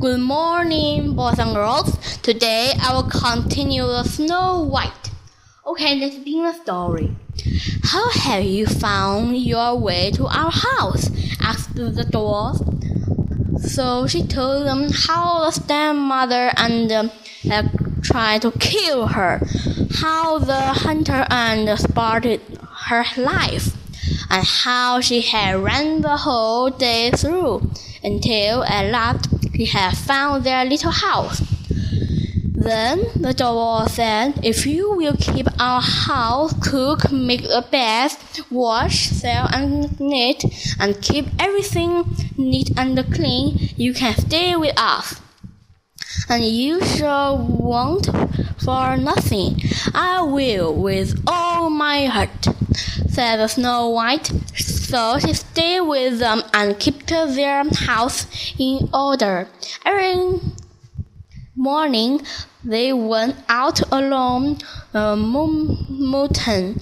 Good morning, boys and girls. Today I will continue the Snow White. Okay, let's begin the story. How have you found your way to our house? asked the dwarf. So she told them how the stepmother and uh, had tried to kill her, how the hunter and spotted her life, and how she had run the whole day through until at last he had found their little house. Then the dwarf said, If you will keep our house, cook, make the bed, wash, sell, and knit, and keep everything neat and clean, you can stay with us. And you shall want for nothing. I will with all my heart, said Snow White. So she stayed with them and kept their house in order. Every morning they went out along um, the mountain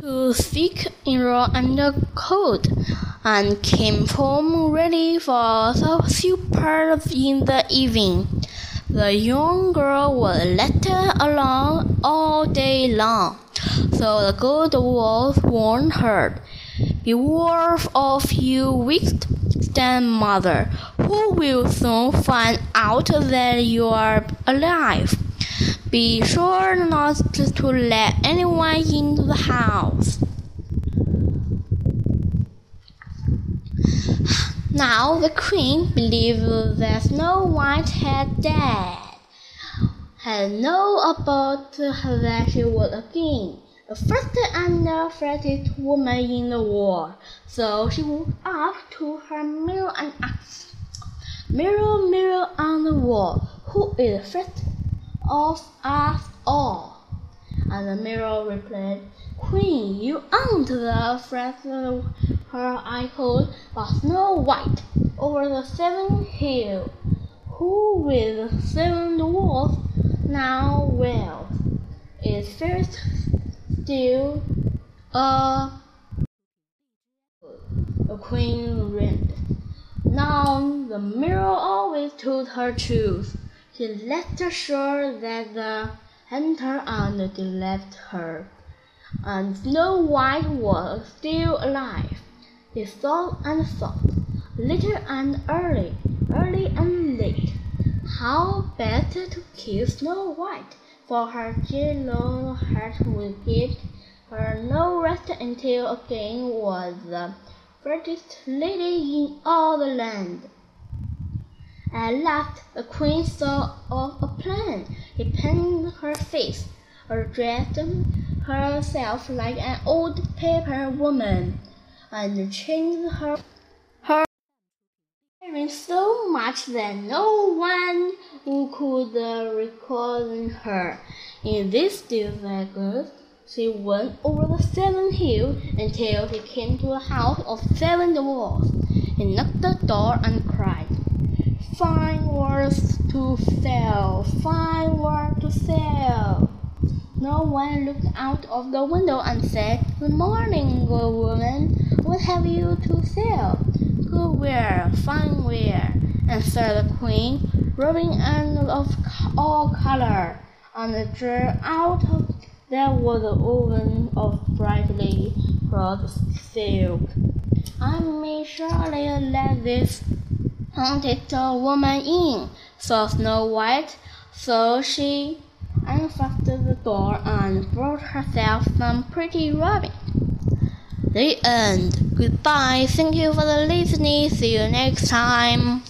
to seek arrow and cold, and came home ready for the supper in the evening. The young girl was let alone all day long. So the good wolf warned her, Beware of you wicked stepmother, who will soon find out that you are alive. Be sure not to let anyone into the house. Now the queen believed that Snow White had died, had known about that she was a king the first and the fattest woman in the world. So she walked up to her mirror and asked, Mirror, mirror on the wall, who is first of us all? And the mirror replied, Queen, you aren't the first her I called, but Snow White over the seven hills, who with seven dwarfs now well is first still uh, a the queen reigned. Now the mirror always told her truth. She left her sure that the hunter and left her, and Snow White was still alive. He thought and thought, little and early, early and late, how better to kill Snow White for her dear long heart would give her no rest until again was the prettiest lady in all the land. At last the queen saw of a plan. He painted her face, or dressed herself like an old paper woman, and changed her so much that no one could uh, recall her. In this disguise, she went over the seven hills until she came to a house of seven dwarfs. He knocked the door and cried, Fine words to sell, fine words to sell. No one looked out of the window and said, Good morning, good woman. What have you to sell? Ware, fine ware, answered the queen rubbing and of all color, and drew out of there was a woven of brightly cloth silk. I may surely let this haunted woman in, thought Snow White. So she unfastened the door and brought herself some pretty rubbing. The end. Goodbye. Thank you for the listening. See you next time.